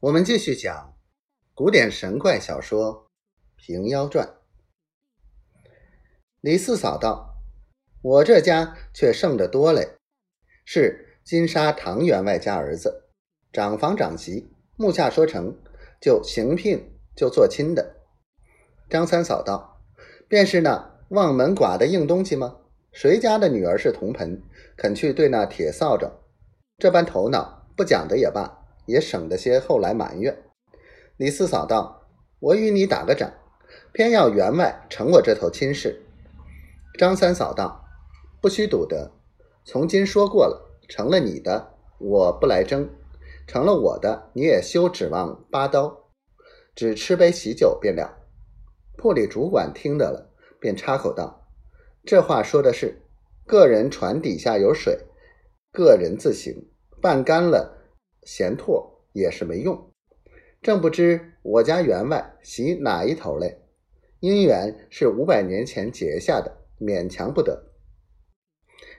我们继续讲古典神怪小说《平妖传》。李四嫂道：“我这家却剩得多嘞，是金沙唐员外家儿子，长房长媳，目下说成就行聘就做亲的。”张三嫂道：“便是那望门寡的硬东西吗？谁家的女儿是铜盆，肯去对那铁扫帚？这般头脑，不讲的也罢。”也省得些后来埋怨。李四嫂道：“我与你打个掌，偏要员外成我这头亲事。”张三嫂道：“不须赌得，从今说过了，成了你的，我不来争；成了我的，你也休指望拔刀，只吃杯喜酒便了。”铺里主管听得了，便插口道：“这话说的是，个人船底下有水，个人自行半干了。”闲拓也是没用，正不知我家员外喜哪一头嘞？姻缘是五百年前结下的，勉强不得。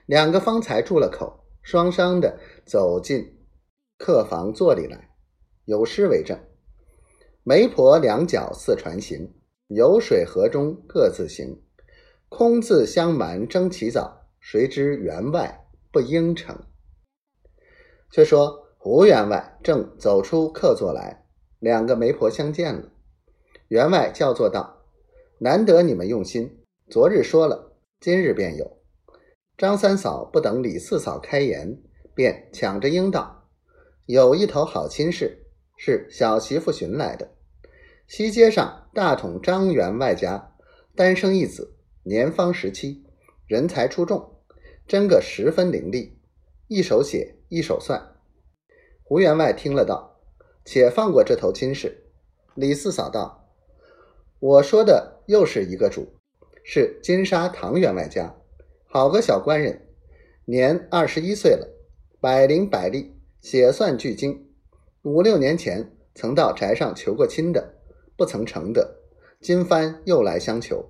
两个方才住了口，双双的走进客房坐里来，有诗为证：“媒婆两脚似船行，有水河中各自行。空自相瞒争其早，谁知员外不应承。”却说。胡员外正走出客座来，两个媒婆相见了。员外叫做道：“难得你们用心，昨日说了，今日便有。”张三嫂不等李四嫂开言，便抢着应道：“有一头好亲事，是小媳妇寻来的。西街上大统张员外家单生一子，年方十七，人才出众，真个十分伶俐，一手写，一手算。”胡员外听了道：“且放过这头亲事。”李四嫂道：“我说的又是一个主，是金沙唐员外家，好个小官人，年二十一岁了，百灵百力，写算俱精。五六年前曾到宅上求过亲的，不曾成的，今番又来相求。”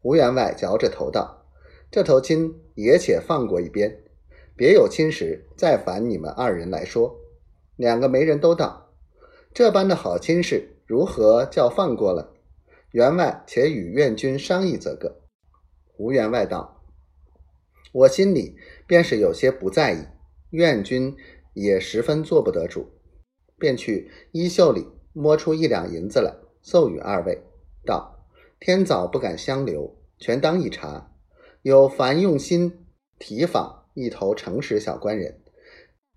胡员外摇着头道：“这头亲也且放过一边，别有亲时再烦你们二人来说。”两个媒人都道：“这般的好亲事，如何叫放过了？”员外且与院君商议则个。吴员外道：“我心里便是有些不在意，院君也十分做不得主，便去衣袖里摸出一两银子来，送与二位，道：天早不敢相留，全当一茶。有凡用心提访一头诚实小官人。”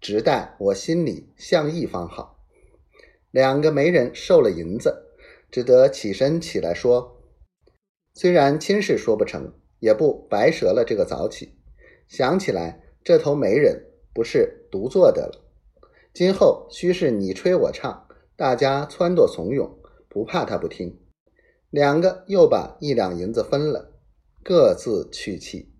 直待我心里向一方好。两个媒人受了银子，只得起身起来说：“虽然亲事说不成，也不白折了这个早起。想起来，这头媒人不是独坐的了。今后须是你吹我唱，大家撺掇怂恿，不怕他不听。”两个又把一两银子分了，各自去气。